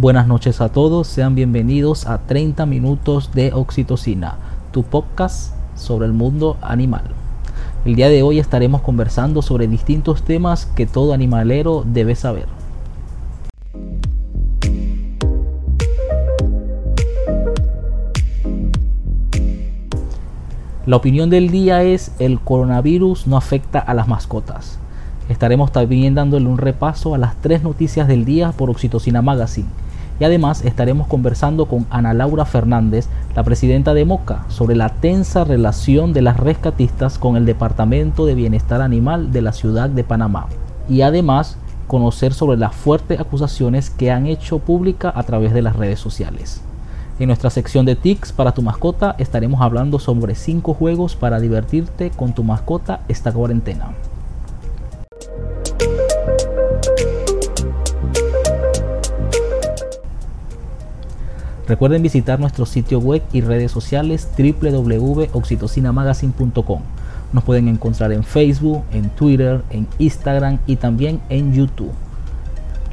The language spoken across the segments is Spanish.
Buenas noches a todos, sean bienvenidos a 30 minutos de oxitocina, tu podcast sobre el mundo animal. El día de hoy estaremos conversando sobre distintos temas que todo animalero debe saber. La opinión del día es el coronavirus no afecta a las mascotas. Estaremos también dándole un repaso a las tres noticias del día por Oxitocina Magazine. Y además estaremos conversando con Ana Laura Fernández, la presidenta de MOCA, sobre la tensa relación de las rescatistas con el Departamento de Bienestar Animal de la ciudad de Panamá. Y además conocer sobre las fuertes acusaciones que han hecho pública a través de las redes sociales. En nuestra sección de tics para tu mascota estaremos hablando sobre 5 juegos para divertirte con tu mascota esta cuarentena. Recuerden visitar nuestro sitio web y redes sociales www.oxitocinamagazine.com. Nos pueden encontrar en Facebook, en Twitter, en Instagram y también en YouTube.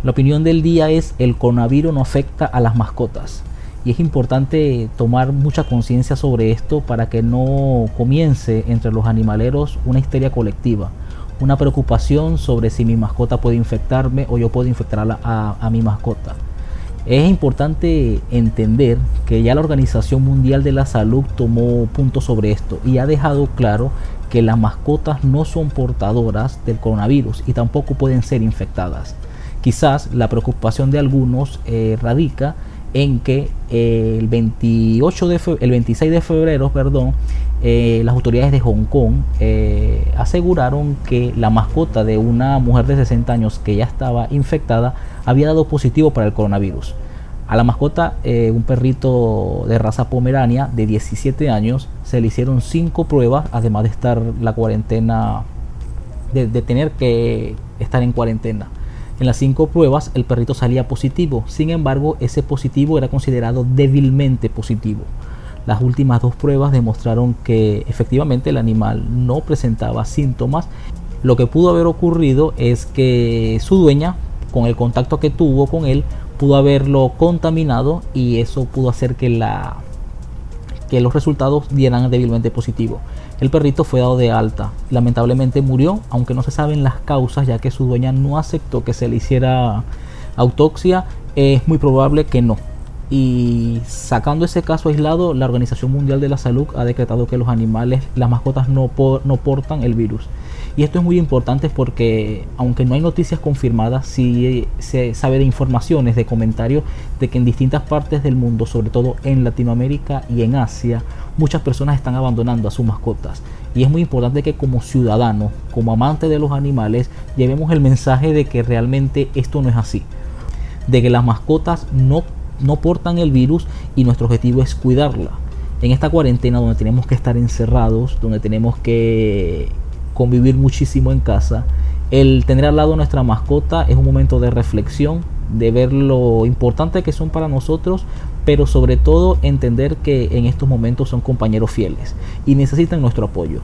La opinión del día es el coronavirus no afecta a las mascotas. Y es importante tomar mucha conciencia sobre esto para que no comience entre los animaleros una histeria colectiva, una preocupación sobre si mi mascota puede infectarme o yo puedo infectar a, a mi mascota. Es importante entender que ya la Organización Mundial de la Salud tomó punto sobre esto y ha dejado claro que las mascotas no son portadoras del coronavirus y tampoco pueden ser infectadas. Quizás la preocupación de algunos eh, radica en que eh, el 28 de el 26 de febrero, perdón, eh, las autoridades de Hong Kong aseguraron que la mascota de una mujer de 60 años que ya estaba infectada había dado positivo para el coronavirus. A la mascota, eh, un perrito de raza pomerania de 17 años, se le hicieron 5 pruebas, además de estar la cuarentena, de, tener que estar en cuarentena. En las 5 pruebas el perrito salía positivo, sin embargo ese positivo era considerado débilmente positivo. Las últimas dos pruebas demostraron que efectivamente el animal no presentaba síntomas. Lo que pudo haber ocurrido es que su dueña con el contacto que tuvo con él pudo haberlo contaminado y eso pudo hacer que la que los resultados dieran débilmente positivo. El perrito fue dado de alta. Lamentablemente murió, aunque no se saben las causas, ya que su dueña no aceptó que se le hiciera autopsia. Es muy probable que no. Y sacando ese caso aislado, la Organización Mundial de la Salud ha decretado que los animales, las mascotas no, no portan el virus. Y esto es muy importante porque aunque no hay noticias confirmadas, sí se sabe de informaciones, de comentarios de que en distintas partes del mundo, sobre todo en Latinoamérica y en Asia, muchas personas están abandonando a sus mascotas. Y es muy importante que como ciudadanos, como amantes de los animales, llevemos el mensaje de que realmente esto no es así. De que las mascotas no, no portan el virus y nuestro objetivo es cuidarla. En esta cuarentena donde tenemos que estar encerrados, donde tenemos que convivir muchísimo en casa, el tener al lado nuestra mascota es un momento de reflexión, de ver lo importante que son para nosotros, pero sobre todo entender que en estos momentos son compañeros fieles y necesitan nuestro apoyo.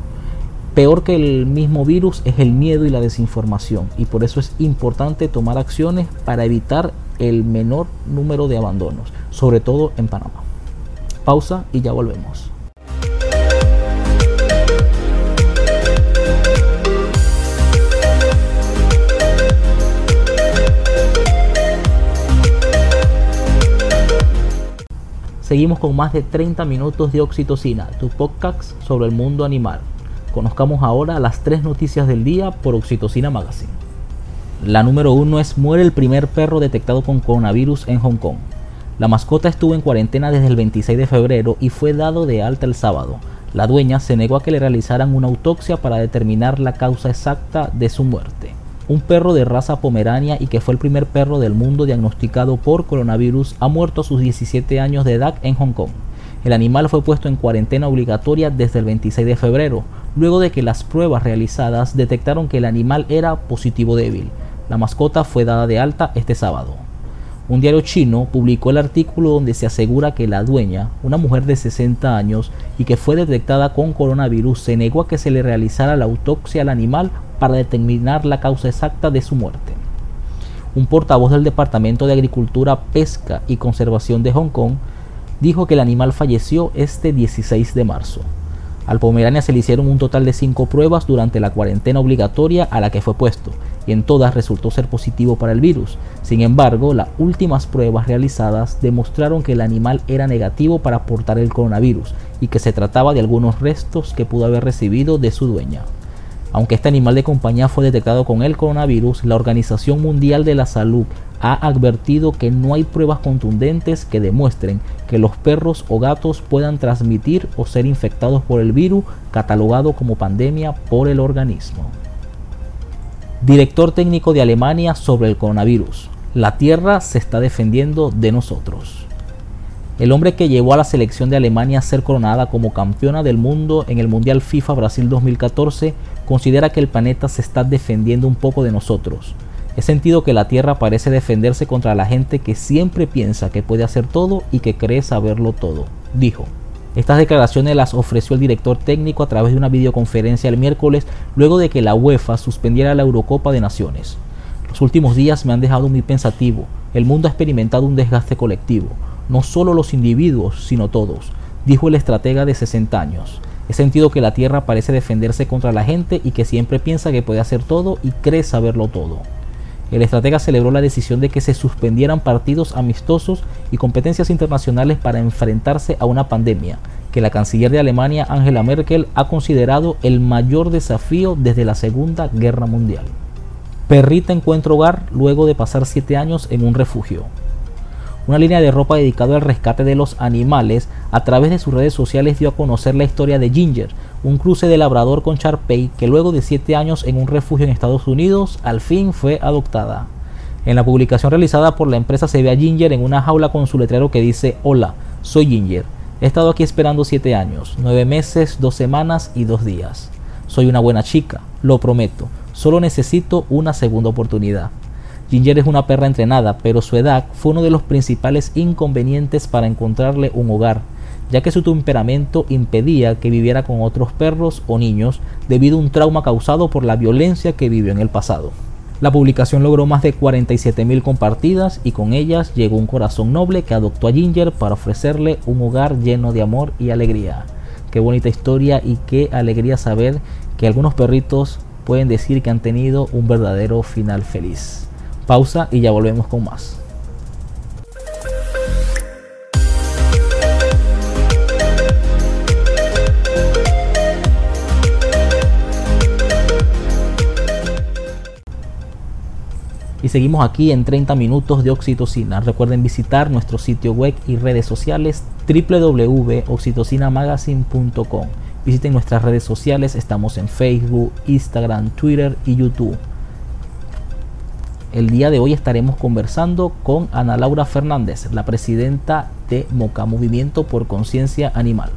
Peor que el mismo virus es el miedo y la desinformación y por eso es importante tomar acciones para evitar el menor número de abandonos, sobre todo en Panamá. Pausa y ya volvemos. Seguimos con más de 30 minutos de Oxitocina, tu podcast sobre el mundo animal. Conozcamos ahora las tres noticias del día por Oxitocina Magazine. La número uno es muere el primer perro detectado con coronavirus en Hong Kong. La mascota estuvo en cuarentena desde el 26 de febrero y fue dado de alta el sábado. La dueña se negó a que le realizaran una autopsia para determinar la causa exacta de su muerte un perro de raza pomerania y que fue el primer perro del mundo diagnosticado por coronavirus, ha muerto a sus 17 años de edad en Hong Kong. El animal fue puesto en cuarentena obligatoria desde el 26 de febrero, luego de que las pruebas realizadas detectaron que el animal era positivo débil. La mascota fue dada de alta este sábado. Un diario chino publicó el artículo donde se asegura que la dueña, una mujer de 60 años y que fue detectada con coronavirus, se negó a que se le realizara la autopsia al animal para determinar la causa exacta de su muerte. un portavoz del Departamento de Agricultura, Pesca y Conservación de Hong Kong dijo que el animal falleció este 16 de marzo. Al Pomerania se le hicieron un total de cinco pruebas durante la cuarentena obligatoria a la que fue puesto, y en todas resultó ser positivo para el virus. Sin embargo, las últimas pruebas realizadas demostraron que el animal era negativo para portar el coronavirus y que se trataba de algunos restos que pudo haber recibido de su dueña. Aunque este animal de compañía fue detectado con el coronavirus, la Organización Mundial de la Salud ha advertido que no hay pruebas contundentes que demuestren que los perros o gatos puedan transmitir o ser infectados por el virus catalogado como pandemia por el organismo. Director técnico de Alemania sobre el coronavirus. La Tierra se está defendiendo de nosotros. El hombre que llevó a la selección de Alemania a ser coronada como campeona del mundo en el Mundial FIFA Brasil 2014 considera que el planeta se está defendiendo un poco de nosotros He sentido que la Tierra parece defenderse contra la gente que siempre piensa que puede hacer todo y que cree saberlo todo, dijo. Estas declaraciones las ofreció el director técnico a través de una videoconferencia el miércoles luego de que la UEFA suspendiera la Eurocopa de Naciones. Los últimos días me han dejado muy pensativo. El mundo ha experimentado un desgaste colectivo, no solo los individuos, sino todos, dijo el estratega de 60 años. He sentido que la Tierra parece defenderse contra la gente y que siempre piensa que puede hacer todo y cree saberlo todo. El estratega celebró la decisión de que se suspendieran partidos amistosos y competencias internacionales para enfrentarse a una pandemia que la canciller de Alemania Angela Merkel ha considerado el mayor desafío desde la Segunda Guerra Mundial. Perrita encuentra hogar luego de pasar siete años en un refugio una línea de ropa dedicada al rescate de los animales, a través de sus redes sociales dio a conocer la historia de Ginger, un cruce de labrador con Charpey que luego de 7 años en un refugio en Estados Unidos, al fin fue adoptada. En la publicación realizada por la empresa se ve a Ginger en una jaula con su letrero que dice Hola, soy Ginger. He estado aquí esperando 7 años, 9 meses, 2 semanas y 2 días. Soy una buena chica, lo prometo. Solo necesito una segunda oportunidad. Ginger es una perra entrenada, pero su edad fue uno de los principales inconvenientes para encontrarle un hogar, ya que su temperamento impedía que viviera con otros perros o niños debido a un trauma causado por la violencia que vivió en el pasado. La publicación logró más de 47.000 compartidas y con ellas llegó un corazón noble que adoptó a Ginger para ofrecerle un hogar lleno de amor y alegría. Qué bonita historia y qué alegría saber que algunos perritos pueden decir que han tenido un verdadero final feliz. Pausa y ya volvemos con más. Y seguimos aquí en 30 minutos de oxitocina. Recuerden visitar nuestro sitio web y redes sociales www.oxitocinamagazine.com. Visiten nuestras redes sociales, estamos en Facebook, Instagram, Twitter y YouTube. El día de hoy estaremos conversando con Ana Laura Fernández, la presidenta de MOCA, Movimiento por Conciencia Animal.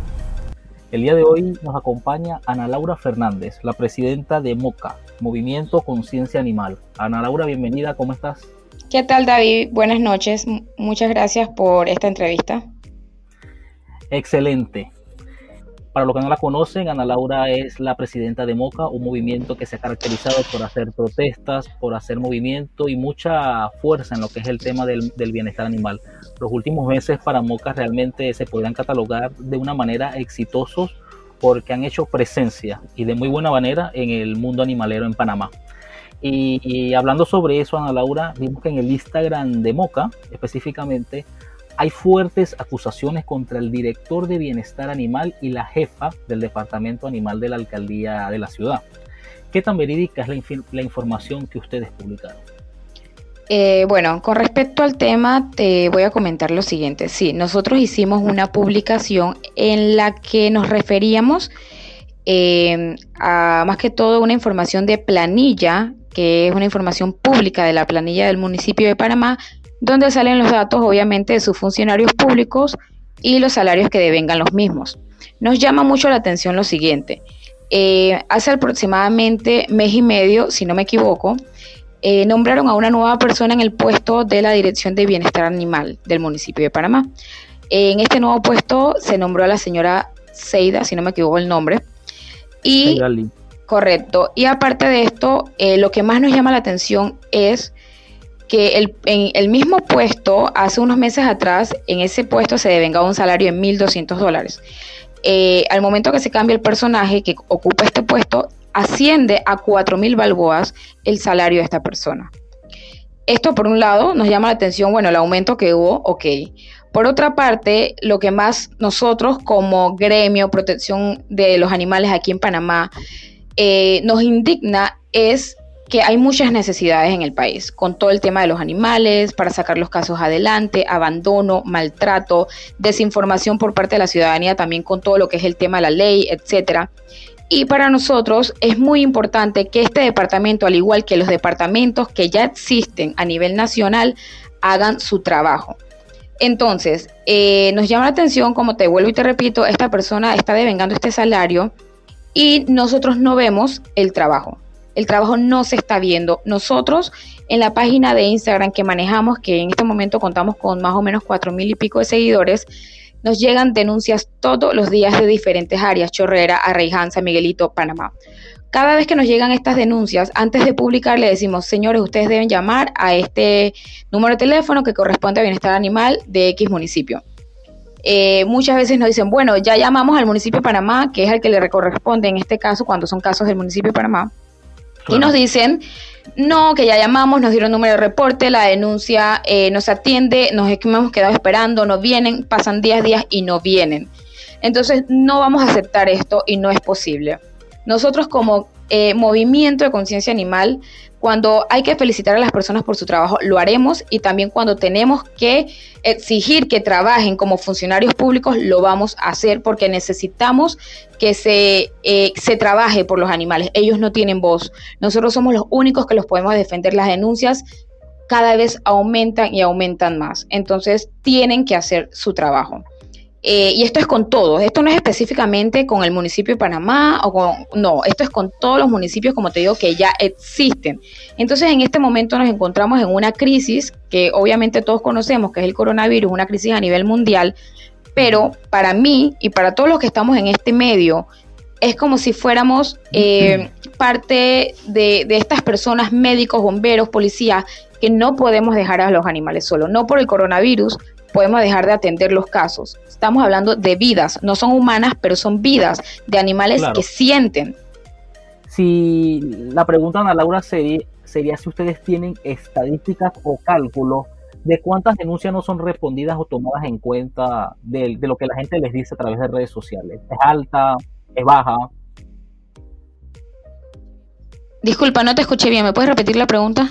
El día de hoy nos acompaña Ana Laura Fernández, la presidenta de MOCA, Movimiento Conciencia Animal. Ana Laura, bienvenida, ¿cómo estás? ¿Qué tal David? Buenas noches, muchas gracias por esta entrevista. Excelente. Para los que no la conocen, Ana Laura es la presidenta de MOCA, un movimiento que se ha caracterizado por hacer protestas, por hacer movimiento y mucha fuerza en lo que es el tema del, bienestar animal. Los últimos meses para MOCA realmente se podrían catalogar de una manera exitosos porque han hecho presencia y de muy buena manera en el mundo animalero en Panamá. Y, y, hablando sobre eso, Ana Laura, vimos que en el Instagram de Moca, específicamente, hay fuertes acusaciones contra el director de bienestar animal y la jefa del departamento animal de la alcaldía de la ciudad. ¿Qué tan verídica es la, información que ustedes publicaron? Eh, bueno, con respecto al tema, te voy a comentar lo siguiente. Sí, nosotros hicimos una publicación en la que nos referíamos eh, a más que todo una información de planilla, que es una información pública de la planilla del municipio de Panamá, donde salen los datos obviamente de sus funcionarios públicos y los salarios que devengan los mismos. Nos llama mucho la atención lo siguiente. Eh, hace aproximadamente mes y medio, si no me equivoco, eh, nombraron a una nueva persona en el puesto de la Dirección de Bienestar Animal del municipio de Panamá. En este nuevo puesto se nombró a la señora Seida, si no me equivoco el nombre. Y, correcto. Y aparte de esto, eh, lo que más nos llama la atención es que el, en el mismo puesto, hace unos meses atrás, en ese puesto se devengaba un salario de 1.200 dólares. Eh, al momento que se cambia el personaje que ocupa este puesto, asciende a 4.000 balboas el salario de esta persona. Esto por un lado nos llama la atención, bueno, el aumento que hubo, ok. Por otra parte, lo que más nosotros como gremio protección de los animales aquí en Panamá eh, nos indigna es que hay muchas necesidades en el país, con todo el tema de los animales, para sacar los casos adelante, abandono, maltrato, desinformación por parte de la ciudadanía, también con todo lo que es el tema de la ley, etcétera. Y para nosotros es muy importante que este departamento, al igual que los departamentos que ya existen a nivel nacional, hagan su trabajo. Entonces, eh, nos llama la atención, como te vuelvo y te repito, esta persona está devengando este salario y nosotros no vemos el trabajo el trabajo no se está viendo. Nosotros en la página de Instagram que manejamos, que en este momento contamos con más o menos cuatro mil y pico de seguidores, nos llegan denuncias todos los días de diferentes áreas, Chorrera, Arraijanza, Miguelito, Panamá. Cada vez que nos llegan estas denuncias, antes de publicar le decimos, señores, ustedes deben llamar a este número de teléfono que corresponde a Bienestar Animal de X municipio. Eh, muchas veces nos dicen, bueno, ya llamamos al municipio de Panamá, que es el que le corresponde en este caso, cuando son casos del municipio de Panamá y nos dicen, no, que ya llamamos, nos dieron número de reporte, la denuncia eh, nos atiende, nos hemos quedado esperando, no vienen, pasan 10 días y no vienen. Entonces no vamos a aceptar esto y no es posible. Nosotros como eh, movimiento de conciencia animal cuando hay que felicitar a las personas por su trabajo, lo haremos y también cuando tenemos que exigir que trabajen como funcionarios públicos, lo vamos a hacer porque necesitamos que se, eh, se trabaje por los animales. Ellos no tienen voz. Nosotros somos los únicos que los podemos defender. Las denuncias cada vez aumentan y aumentan más. Entonces tienen que hacer su trabajo. Eh, y esto es con todos, esto no es específicamente con el municipio de Panamá o con, no, esto es con todos los municipios, como te digo, que ya existen. Entonces, en este momento nos encontramos en una crisis que obviamente todos conocemos, que es el coronavirus, una crisis a nivel mundial, pero para mí y para todos los que estamos en este medio, es como si fuéramos eh, parte de, de estas personas, médicos, bomberos, policías, que no podemos dejar a los animales solos, no por el coronavirus, podemos dejar de atender los casos. Estamos hablando de vidas, no son humanas, pero son vidas de animales que sienten. Si la pregunta, Ana Laura, sería, sería si ustedes tienen estadísticas o cálculos de cuántas denuncias no son respondidas o tomadas en cuenta de, de lo que la gente les dice a través de redes sociales. ¿Es alta? ¿Es baja? Disculpa, no te escuché bien. ¿Me puedes repetir la pregunta?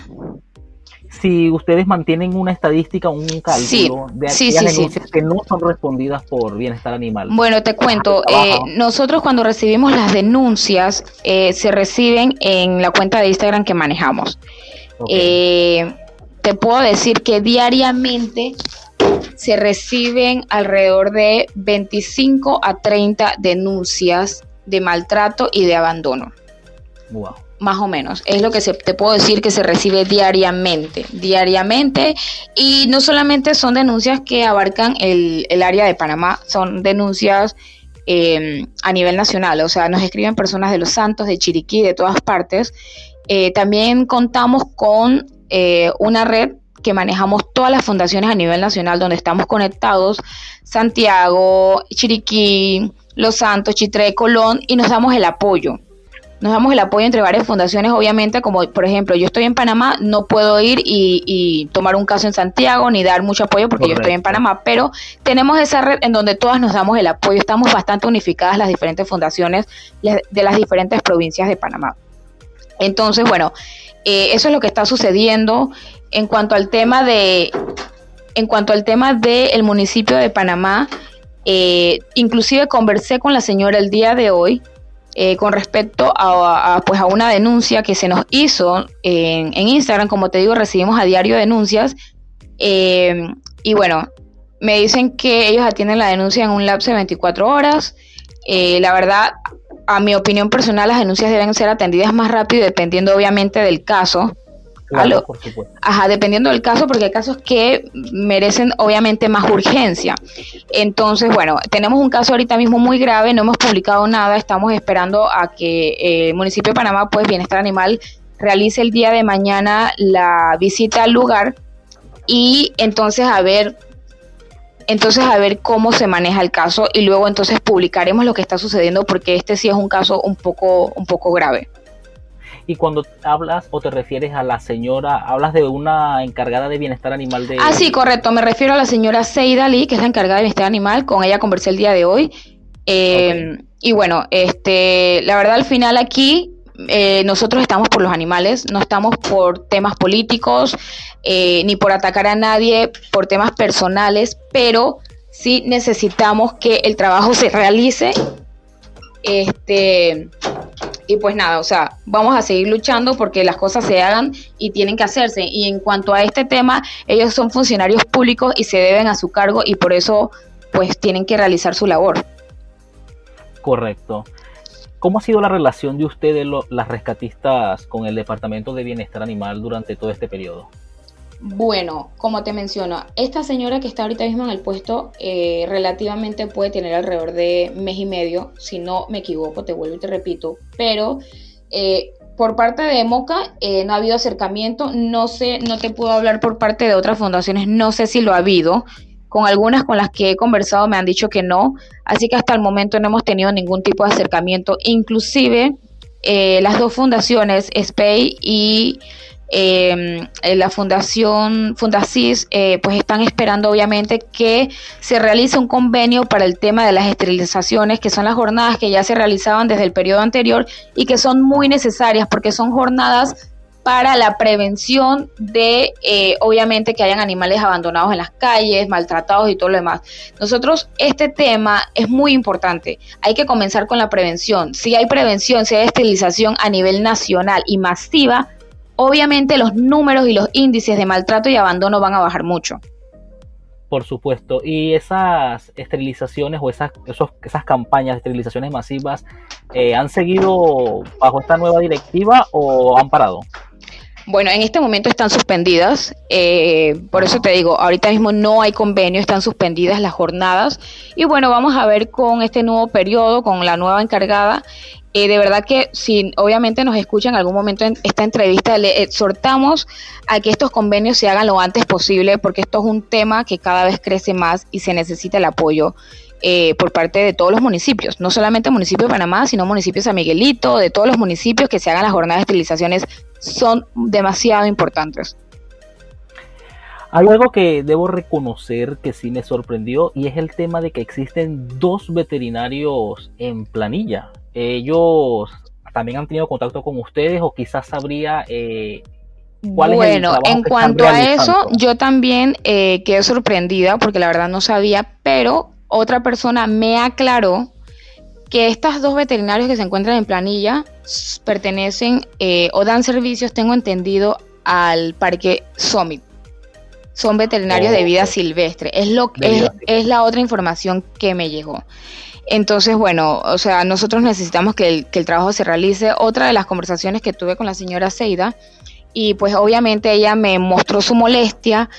Si ustedes mantienen una estadística, un cálculo de aquellas denuncias que no son respondidas por bienestar animal. Bueno, te cuento, eh, nosotros cuando recibimos las denuncias eh, se reciben en la cuenta de Instagram que manejamos. Eh, te puedo decir que diariamente se reciben alrededor de 25 a 30 denuncias de maltrato y de abandono. Wow más o menos. Es lo que se, te puedo decir que se recibe diariamente, diariamente. Y no solamente son denuncias que abarcan el, área de Panamá, son denuncias em, a nivel nacional. O sea, nos escriben personas de Los Santos, de Chiriquí, de todas partes. Eh, también contamos con eh, una red que manejamos todas las fundaciones a nivel nacional donde estamos conectados, Santiago, Chiriquí, Los Santos, Chitré, Colón, y nos damos el apoyo nos damos el apoyo entre varias fundaciones, obviamente, como por ejemplo, yo estoy en Panamá, no puedo ir y, tomar un caso en Santiago ni dar mucho apoyo porque yo estoy en Panamá, pero tenemos esa red en donde todas nos damos el apoyo, estamos bastante unificadas las diferentes fundaciones de las diferentes provincias de Panamá. Entonces, bueno, eh, eso es lo que está sucediendo en cuanto al tema de, en cuanto al tema del municipio de Panamá. Eh, inclusive conversé con la señora el día de hoy eh, con respecto a, pues a una denuncia que se nos hizo en, Instagram. Como te digo, recibimos a diario denuncias. Eh, y bueno, me dicen que ellos atienden la denuncia en un lapso de 24 horas. Eh, la verdad, a mi opinión personal, las denuncias deben ser atendidas más rápido, dependiendo obviamente del caso. Ajá, dependiendo del caso, porque hay casos que merecen obviamente más urgencia. Entonces, bueno, tenemos un caso ahorita mismo muy grave, no hemos publicado nada, estamos esperando a que eh, el municipio de Panamá, pues Bienestar Animal, realice el día de mañana la visita al lugar y entonces a ver entonces a ver cómo se maneja el caso y luego entonces publicaremos lo que está sucediendo porque este sí es un caso un poco un poco grave. Y cuando hablas o te refieres a la señora, hablas de una encargada de bienestar animal de... Ah, sí, correcto. Me refiero a la señora Seida Lee, que es la encargada de bienestar animal. Con ella conversé el día de hoy. Eh, y bueno, este, la verdad al final aquí eh, nosotros estamos por los animales, no estamos por temas políticos eh, ni por atacar a nadie por temas personales, pero sí necesitamos que el trabajo se realice. Este, y pues nada, o sea, vamos a seguir luchando porque las cosas se hagan y tienen que hacerse. Y en cuanto a este tema, ellos son funcionarios públicos y se deben a su cargo y por eso pues tienen que realizar su labor. Correcto. ¿Cómo ha sido la relación de ustedes, las rescatistas, con el Departamento de Bienestar Animal durante todo este periodo? Bueno, como te menciono, esta señora que está ahorita mismo en el puesto eh, relativamente puede tener alrededor de mes y medio, si no me equivoco, te vuelvo y te repito, pero eh, por parte de Moca eh, no ha habido acercamiento, no sé, no te puedo hablar por parte de otras fundaciones, no sé si lo ha habido, con algunas con las que he conversado me han dicho que no, así que hasta el momento no hemos tenido ningún tipo de acercamiento. Inclusive las dos fundaciones, SPEI y eh, la fundación Fundacis, eh, pues están esperando obviamente que se realice un convenio para el tema de las esterilizaciones, que son las jornadas que ya se realizaban desde el periodo anterior y que son muy necesarias porque son jornadas para la prevención de, eh, obviamente, que hayan animales abandonados en las calles, maltratados y todo lo demás. Nosotros, este tema es muy importante. Hay que comenzar con la prevención. Si hay prevención, si hay esterilización a nivel nacional y masiva, obviamente los números y los índices de maltrato y abandono van a bajar mucho. Por supuesto. Y esas esterilizaciones o esas, esas campañas de esterilizaciones masivas eh, han seguido bajo esta nueva directiva o han parado? Bueno, en este momento están suspendidas, eh, por eso te digo, ahorita mismo no hay convenio, están suspendidas las jornadas y bueno, vamos a ver con este nuevo periodo, con la nueva encargada. Eh, de verdad que si obviamente nos escuchan en algún momento en esta entrevista, le exhortamos a que estos convenios se hagan lo antes posible porque esto es un tema que cada vez crece más y se necesita el apoyo. Eh, por parte de todos los municipios, no solamente municipio de Panamá, sino municipios de San Miguelito, de todos los municipios que se hagan las jornadas de esterilizaciones son demasiado importantes. Hay algo que debo reconocer que sí me sorprendió y es el tema de que existen dos veterinarios en planilla. Ellos también han tenido contacto con ustedes o quizás sabría eh, cuál es el Bueno, en cuanto a eso, yo también eh, quedé sorprendida porque la verdad no sabía, pero otra persona me aclaró que estas dos veterinarios que se encuentran en planilla pertenecen eh, o dan servicios, tengo entendido, al Parque Summit. Son veterinarios de vida silvestre. Es, lo, es, es la otra información que me llegó. Entonces, bueno, o sea, nosotros necesitamos que el, que el, trabajo se realice. Otra de las conversaciones que tuve con la señora Seida, y pues obviamente ella me mostró su molestia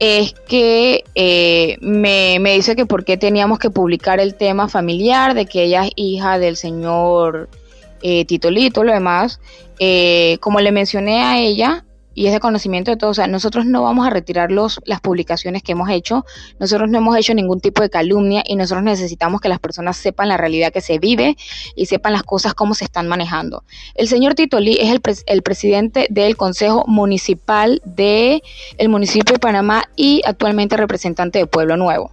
es que eh, me, dice que por qué teníamos que publicar el tema familiar, de que ella es hija del señor eh, Titolito, lo demás. Eh, como le mencioné a ella, y es de conocimiento de todos. O sea, nosotros no vamos a retirar los, las publicaciones que hemos hecho, nosotros no hemos hecho ningún tipo de calumnia y nosotros necesitamos que las personas sepan la realidad que se vive y sepan las cosas cómo se están manejando. El señor Tito Lee es el, el presidente del Consejo Municipal del el municipio de Panamá y actualmente representante de Pueblo Nuevo.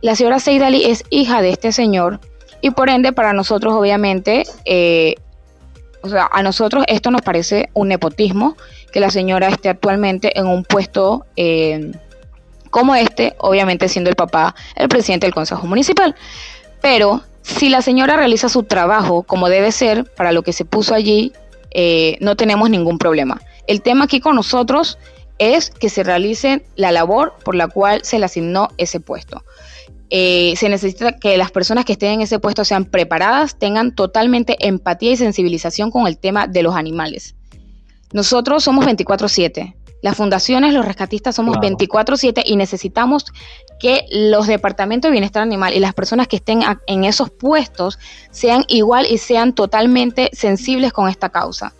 La señora Seidali es hija de este señor y por ende para nosotros obviamente eh, o sea, a nosotros esto nos parece un nepotismo que la señora esté actualmente en un puesto eh, como este, obviamente siendo el papá el presidente del Consejo Municipal. Pero si la señora realiza su trabajo como debe ser, para lo que se puso allí, eh, no tenemos ningún problema. El tema aquí con nosotros es que se realice la labor por la cual se le asignó ese puesto. Eh, se necesita que las personas que estén en ese puesto sean preparadas, tengan totalmente empatía y sensibilización con el tema de los animales. Nosotros somos 24/7. Las fundaciones, los rescatistas somos 24/7 y necesitamos que los departamentos de bienestar animal y las personas que estén en esos puestos sean igual y sean totalmente sensibles con esta causa.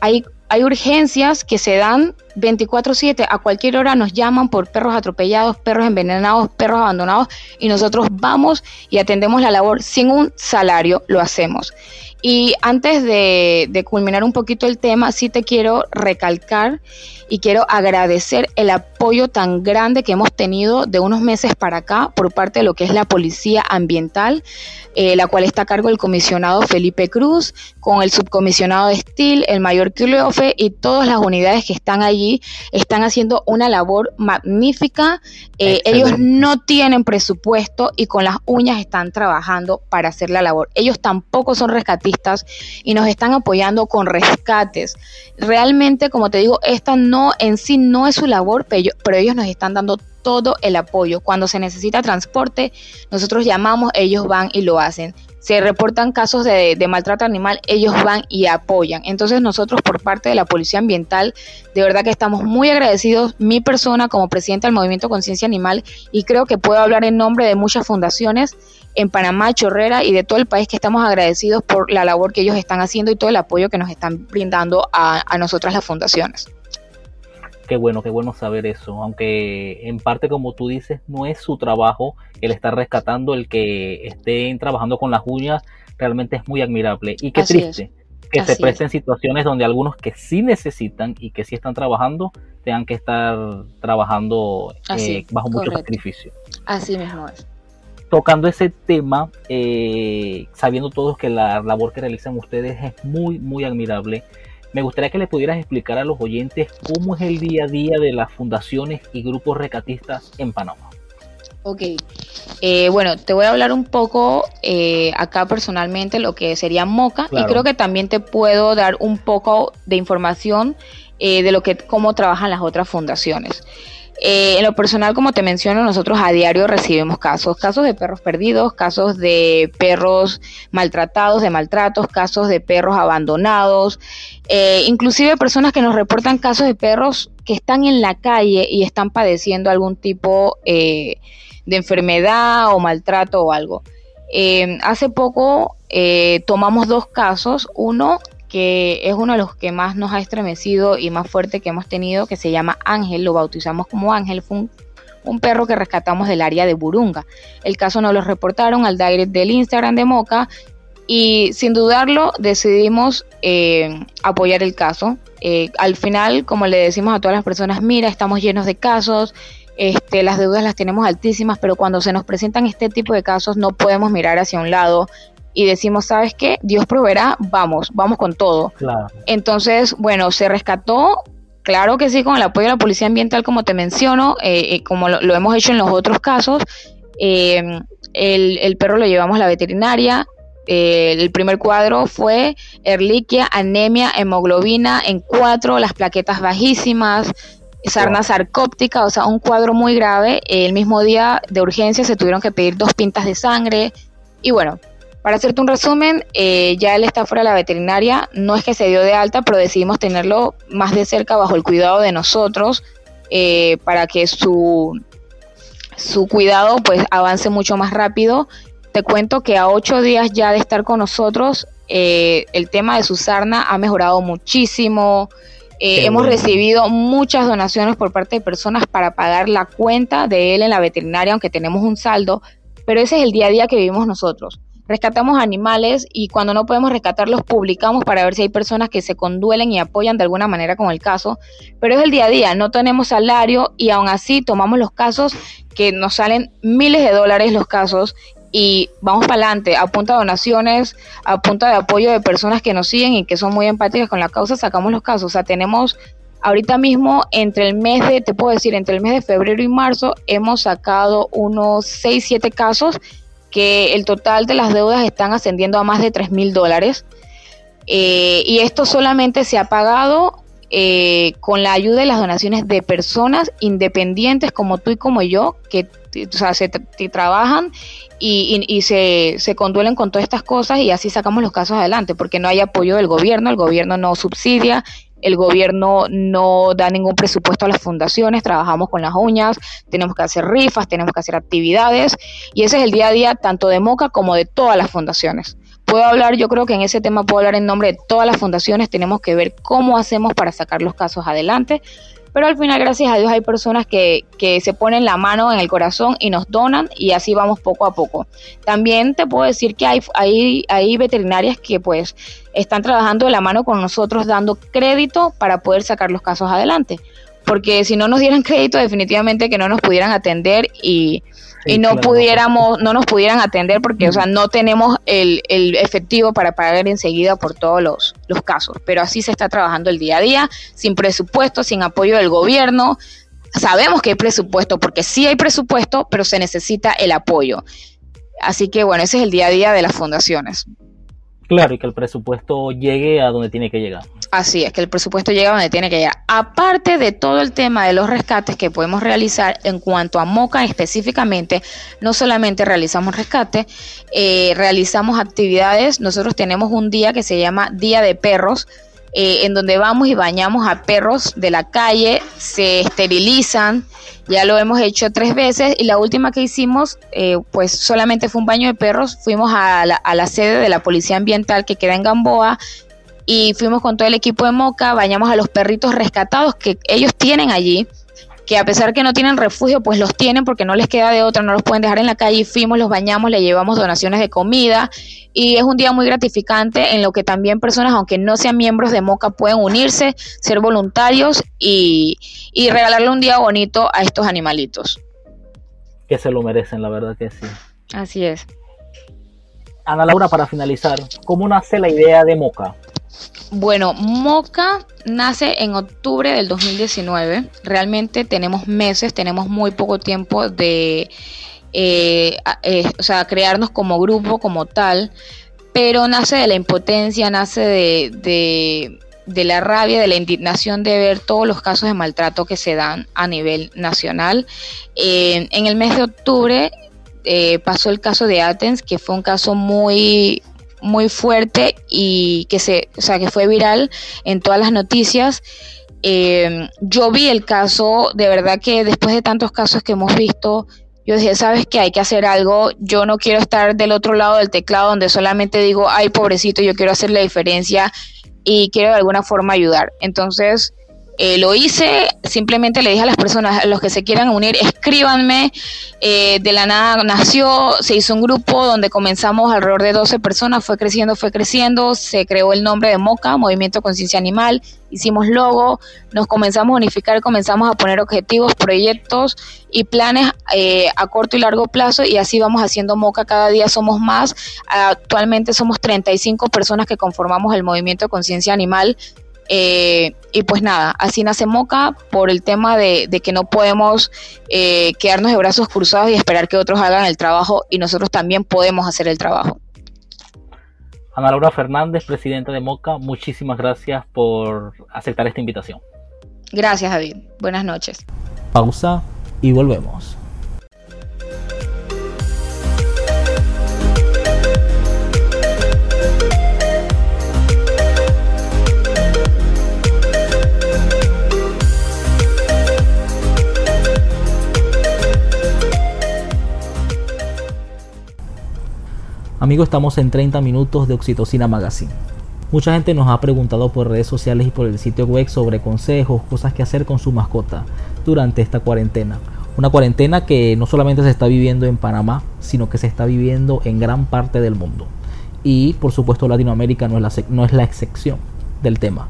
Hay hay urgencias que se dan 24/7, a cualquier hora nos llaman por perros atropellados, perros envenenados, perros abandonados y nosotros vamos y atendemos la labor sin un salario, lo hacemos. Y antes de, culminar un poquito el tema, sí te quiero recalcar y quiero agradecer el apoyo tan grande que hemos tenido de unos meses para acá por parte de lo que es la Policía Ambiental, eh, la cual está a cargo del comisionado Felipe Cruz, con el subcomisionado de Estil, el mayor Cleofe y todas las unidades que están allí están haciendo una labor magnífica. Eh, ellos no tienen presupuesto y con las uñas están trabajando para hacer la labor. Ellos tampoco son rescatistas y nos están apoyando con rescates. Realmente, como te digo, esta no en sí no es su labor, pero, pero ellos nos están dando todo el apoyo. Cuando se necesita transporte, nosotros llamamos, ellos van y lo hacen se reportan casos de, maltrato animal, ellos van y apoyan. Entonces nosotros por parte de la Policía Ambiental, de verdad que estamos muy agradecidos, mi persona como presidenta del Movimiento Conciencia Animal, y creo que puedo hablar en nombre de muchas fundaciones en Panamá, Chorrera y de todo el país que estamos agradecidos por la labor que ellos están haciendo y todo el apoyo que nos están brindando a, a nosotras las fundaciones. Qué bueno, qué bueno saber eso, aunque en parte como tú dices, no es su trabajo el estar rescatando, el que estén trabajando con las uñas, realmente es muy admirable. Y qué triste que se presten situaciones donde algunos que sí necesitan y que sí están trabajando, tengan que estar trabajando eh, bajo mucho sacrificio. Así mismo es. Tocando ese tema, eh, sabiendo todos que la labor que realizan ustedes es muy, muy admirable. Me gustaría que le pudieras explicar a los oyentes cómo es el día a día de las fundaciones y grupos recatistas en Panamá. Ok, eh, bueno, te voy a hablar un poco eh, acá personalmente lo que sería MOCA y creo que también te puedo dar un poco de información eh, de lo que cómo trabajan las otras fundaciones. en lo personal, como te menciono, nosotros a diario recibimos casos, casos de perros perdidos, casos de perros maltratados, de maltratos, casos de perros abandonados, eh, inclusive personas que nos reportan casos de perros que están en la calle y están padeciendo algún tipo eh, de enfermedad o maltrato o algo. Eh, hace poco tomamos dos casos, uno que es uno de los que más nos ha estremecido y más fuerte que hemos tenido, que se llama Ángel, lo bautizamos como Ángel, fue un, un perro que rescatamos del área de Burunga. El caso nos lo reportaron al direct del Instagram de Moca y sin dudarlo decidimos eh, apoyar el caso. Eh, al final, como le decimos a todas las personas, mira, estamos llenos de casos, este, las deudas las tenemos altísimas, pero cuando se nos presentan este tipo de casos no podemos mirar hacia un lado y decimos, ¿sabes qué? Dios proveerá, vamos, vamos con todo. Entonces, bueno, se rescató, claro que sí, con el apoyo de la Policía Ambiental, como te menciono, eh, como lo, hemos hecho en los otros casos. el, el perro lo llevamos a la veterinaria, eh, el primer cuadro fue erliquia, anemia, hemoglobina en cuatro, las plaquetas bajísimas, sarna sarcóptica, o sea, un cuadro muy grave. El mismo día de urgencia se tuvieron que pedir dos pintas de sangre. Y bueno, para hacerte un resumen, eh, ya él está fuera de la veterinaria, no es que se dio de alta, pero decidimos tenerlo más de cerca bajo el cuidado de nosotros eh, para que su, su cuidado pues avance mucho más rápido te cuento que a ocho días ya de estar con nosotros, eh, el tema de Susarna ha mejorado muchísimo. Eh, hemos recibido muchas donaciones por parte de personas para pagar la cuenta de él en la veterinaria, aunque tenemos un saldo, pero ese es el día a día que vivimos nosotros. Rescatamos animales y cuando no podemos rescatarlos publicamos para ver si hay personas que se conduelen y apoyan de alguna manera con el caso, pero es el día a día, no tenemos salario y aún así tomamos los casos que nos salen miles de dólares los casos y vamos para adelante, a punta de donaciones, a punta de apoyo de personas que nos siguen y que son muy empáticas con la causa, sacamos los casos. O sea, tenemos ahorita mismo entre el mes de, te puedo decir, entre el mes de febrero y marzo hemos sacado unos 6, 7 casos que el total de las deudas están ascendiendo a más de 3 mil dólares. Eh, y esto solamente se ha pagado eh, con la ayuda de las donaciones de personas independientes como tú y como yo, que o sea, se trabajan y, se, se, conduelen con todas estas cosas y así sacamos los casos adelante, porque no hay apoyo del gobierno, el gobierno no subsidia, el gobierno no da ningún presupuesto a las fundaciones, trabajamos con las uñas, tenemos que hacer rifas, tenemos que hacer actividades y ese es el día a día tanto de Moca como de todas las fundaciones. Puedo hablar, yo creo que en ese tema puedo hablar en nombre de todas las fundaciones, tenemos que ver cómo hacemos para sacar los casos adelante, pero al final, gracias a Dios, hay personas que, que se ponen la mano en el corazón y nos donan y así vamos poco a poco. También te puedo decir que hay, hay, hay veterinarias que pues están trabajando de la mano con nosotros dando crédito para poder sacar los casos adelante porque si no nos dieran crédito definitivamente que no nos pudieran atender y, no pudiéramos, no nos pudieran atender porque, o sea, no tenemos el, el efectivo para pagar enseguida por todos los, los casos. Pero así se está trabajando el día a día, sin presupuesto, sin apoyo del gobierno. Sabemos que hay presupuesto, porque sí hay presupuesto, pero se necesita el apoyo. Así que bueno, ese es el día a día de las fundaciones. Claro, y que el presupuesto llegue a donde tiene que llegar. Así es, que el presupuesto llegue a donde tiene que llegar. Aparte de todo el tema de los rescates que podemos realizar en cuanto a Moca específicamente, no solamente realizamos rescate, eh, realizamos actividades. Nosotros tenemos un día que se llama Día de Perros, eh, en donde vamos y bañamos a perros de la calle, se esterilizan, ya lo hemos hecho tres veces y la última que hicimos, eh, pues solamente fue un baño de perros, fuimos a la, a la sede de la Policía Ambiental que queda en Gamboa y fuimos con todo el equipo de Moca, bañamos a los perritos rescatados que ellos tienen allí que a pesar que no tienen refugio, pues los tienen porque no les queda de otra, no los pueden dejar en la calle. Fuimos, los bañamos, le llevamos donaciones de comida y es un día muy gratificante en lo que también personas, aunque no sean miembros de MOCA, pueden unirse, ser voluntarios y, y regalarle un día bonito a estos animalitos. Que se lo merecen, la verdad que sí. Así es. Ana Laura, para finalizar, ¿cómo nace la idea de MOCA? Bueno, Moca nace en octubre del 2019. Realmente tenemos meses, tenemos muy poco tiempo de, eh, eh, o sea, crearnos como grupo, como tal, pero nace de la impotencia, nace de, de, la rabia, de la indignación de ver todos los casos de maltrato que se dan a nivel nacional. Eh, en el mes de octubre pasó el caso de Athens, que fue un caso muy muy fuerte y que se, o sea, que fue viral en todas las noticias. Eh, yo vi el caso, de verdad que después de tantos casos que hemos visto, yo dije, sabes que hay que hacer algo, yo no quiero estar del otro lado del teclado donde solamente digo, ay, pobrecito, yo quiero hacer la diferencia y quiero de alguna forma ayudar. Entonces, eh, lo hice, simplemente le dije a las personas, a los que se quieran unir, escríbanme. Eh, de la nada nació, se hizo un grupo donde comenzamos alrededor de 12 personas, fue creciendo, fue creciendo, se creó el nombre de MOCA, Movimiento Conciencia Animal, hicimos logo, nos comenzamos a unificar, comenzamos a poner objetivos, proyectos y planes eh, a corto y largo plazo y así vamos haciendo MOCA, cada día somos más, actualmente somos 35 personas que conformamos el Movimiento Conciencia Animal eh, y pues nada, así nace Moca por el tema de, que no podemos eh, quedarnos de brazos cruzados y esperar que otros hagan el trabajo y nosotros también podemos hacer el trabajo. Ana Laura Fernández, presidenta de Moca, muchísimas gracias por aceptar esta invitación. Gracias, David. Buenas noches. Pausa y volvemos. Amigo, estamos en 30 minutos de Oxitocina Magazine. Mucha gente nos ha preguntado por redes sociales y por el sitio web sobre consejos, cosas que hacer con su mascota durante esta cuarentena. Una cuarentena que no solamente se está viviendo en Panamá, sino que se está viviendo en gran parte del mundo. Y por supuesto Latinoamérica no es la, no es la excepción del tema.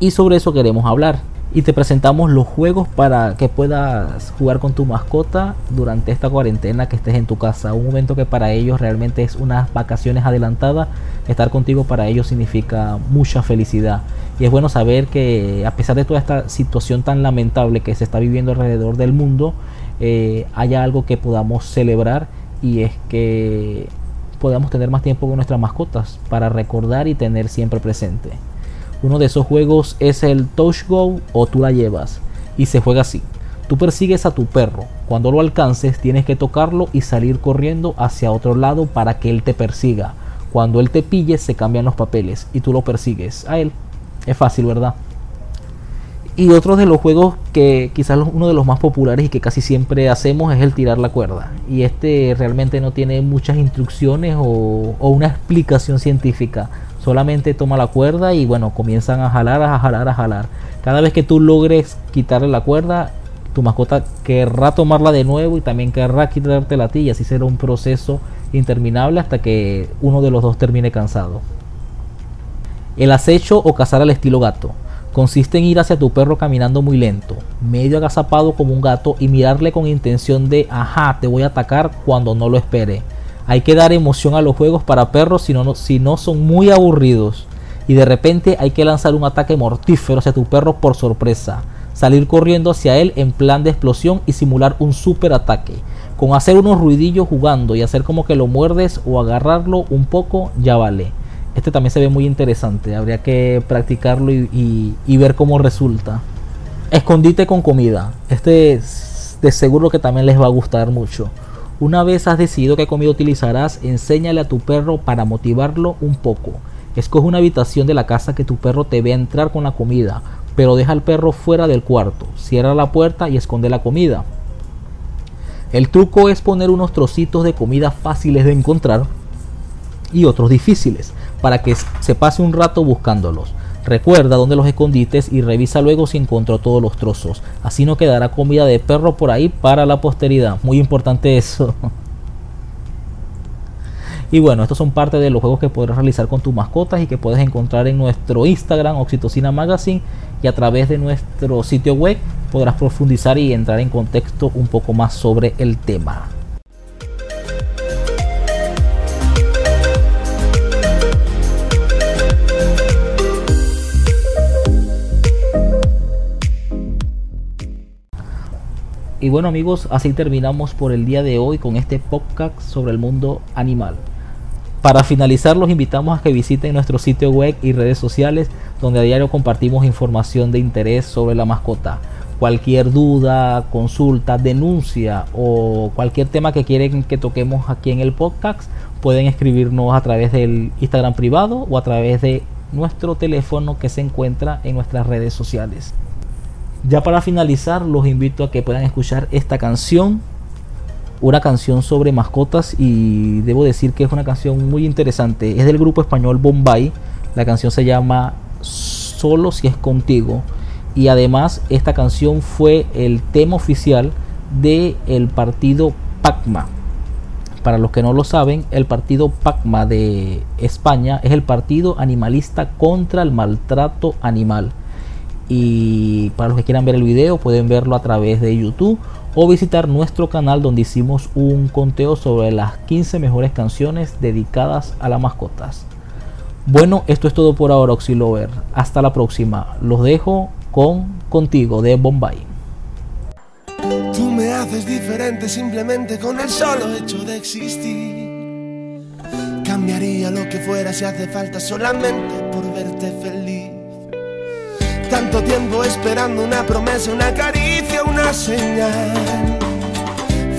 Y sobre eso queremos hablar y te presentamos los juegos para que puedas jugar con tu mascota durante esta cuarentena que estés en tu casa. Un momento que para ellos realmente es unas vacaciones adelantadas. Estar contigo para ellos significa mucha felicidad. Y es bueno saber que a pesar de toda esta situación tan lamentable que se está viviendo alrededor del mundo, eh, haya algo que podamos celebrar y es que podamos tener más tiempo con nuestras mascotas para recordar y tener siempre presente. Uno de esos juegos es el Touch Go o tú la llevas. Y se juega así. Tú persigues a tu perro. Cuando lo alcances tienes que tocarlo y salir corriendo hacia otro lado para que él te persiga. Cuando él te pille se cambian los papeles y tú lo persigues a él. Es fácil, ¿verdad? Y otro de los juegos que quizás uno de los más populares y que casi siempre hacemos es el tirar la cuerda. Y este realmente no tiene muchas instrucciones o, una explicación científica. Solamente toma la cuerda y bueno, comienzan a jalar, a jalar, a jalar. Cada vez que tú logres quitarle la cuerda, tu mascota querrá tomarla de nuevo y también querrá quitártela a ti. Y así será un proceso interminable hasta que uno de los dos termine cansado. El acecho o cazar al estilo gato. Consiste en ir hacia tu perro caminando muy lento, medio agazapado como un gato y mirarle con intención de, ajá, te voy a atacar cuando no lo espere. Hay que dar emoción a los juegos para perros si no, si no son muy aburridos. Y de repente hay que lanzar un ataque mortífero hacia tu perro por sorpresa. Salir corriendo hacia él en plan de explosión y simular un super ataque. Con hacer unos ruidillos jugando y hacer como que lo muerdes o agarrarlo un poco ya vale. Este también se ve muy interesante. Habría que practicarlo y, ver cómo resulta. Escondite con comida. Este de seguro que también les va a gustar mucho. Una vez has decidido qué comida utilizarás, enséñale a tu perro para motivarlo un poco. Escoge una habitación de la casa que tu perro te vea entrar con la comida, pero deja al perro fuera del cuarto. Cierra la puerta y esconde la comida. El truco es poner unos trocitos de comida fáciles de encontrar y otros difíciles para que se pase un rato buscándolos. Recuerda dónde los escondites y revisa luego si encontró todos los trozos. Así no quedará comida de perro por ahí para la posteridad. Muy importante eso. Y bueno, estos son parte de los juegos que podrás realizar con tus mascotas y que puedes encontrar en nuestro Instagram Oxitocina Magazine y a través de nuestro sitio web podrás profundizar y entrar en contexto un poco más sobre el tema. Y bueno amigos, así terminamos por el día de hoy con este podcast sobre el mundo animal. Para finalizar los invitamos a que visiten nuestro sitio web y redes sociales donde a diario compartimos información de interés sobre la mascota. Cualquier duda, consulta, denuncia o cualquier tema que quieren que toquemos aquí en el podcast pueden escribirnos a través del Instagram privado o a través de nuestro teléfono que se encuentra en nuestras redes sociales. Ya para finalizar, los invito a que puedan escuchar esta canción, una canción sobre mascotas y debo decir que es una canción muy interesante. Es del grupo español Bombay. La canción se llama Solo si es contigo y además esta canción fue el tema oficial del el partido PACMA. Para los que no lo saben, el partido PACMA de España es el partido animalista contra el maltrato animal y para los que quieran ver el video pueden verlo a través de YouTube o visitar nuestro canal donde hicimos un conteo sobre las 15 mejores canciones dedicadas a las mascotas. Bueno, esto es todo por ahora Oxilover. Hasta la próxima. Los dejo con Contigo de Bombay. Tú me haces diferente simplemente con el solo hecho de existir. Cambiaría lo que fuera si hace falta solamente por verte feliz. Tanto tiempo esperando una promesa, una caricia, una señal.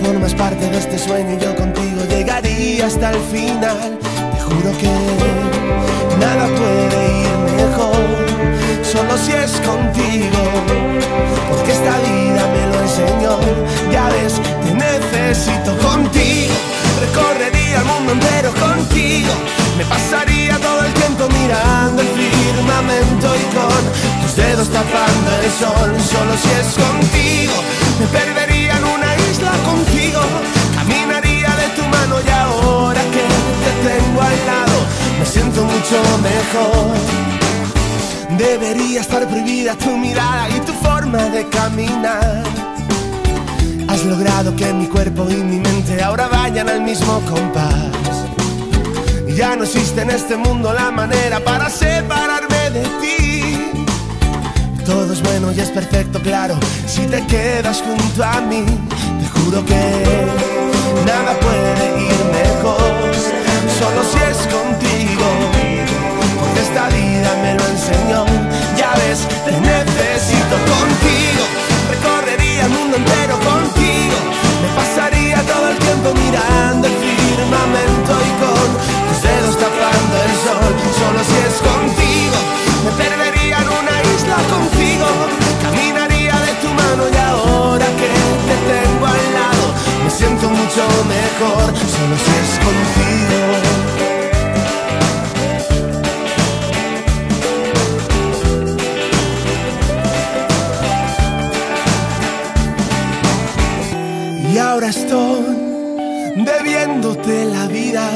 Formas parte de este sueño y yo contigo llegaría hasta el final. Te juro que nada puede ir mejor, solo si es contigo. Porque esta vida me lo enseñó, ya ves, te necesito contigo. Recorrería el mundo entero contigo, me pasaría todo el tiempo mirando el firmamento y con dedos tapando el sol, solo si es contigo. Me perdería en una isla contigo, caminaría de tu mano y ahora que te tengo al lado, me siento mucho mejor. Debería estar prohibida tu mirada y tu forma de caminar. Has logrado que mi cuerpo y mi mente ahora vayan al mismo compás. Ya no existe en este mundo la manera para separarme de ti. Todo es bueno y es perfecto, claro, si te quedas junto a mí. Te juro que nada puede ir mejor, solo si es contigo. Porque esta vida me lo enseñó, ya ves, te necesito contigo. Recorrería el mundo entero contigo, me pasaría todo el tiempo mirando el firmamento y con tus dedos tapando el sol, solo si es contigo. Me perdería en una isla contigo mucho mejor solo si es contigo. Y ahora estoy debiéndote la vida,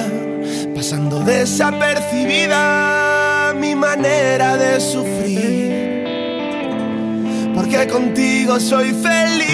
pasando desapercibida mi manera de sufrir, porque contigo soy feliz.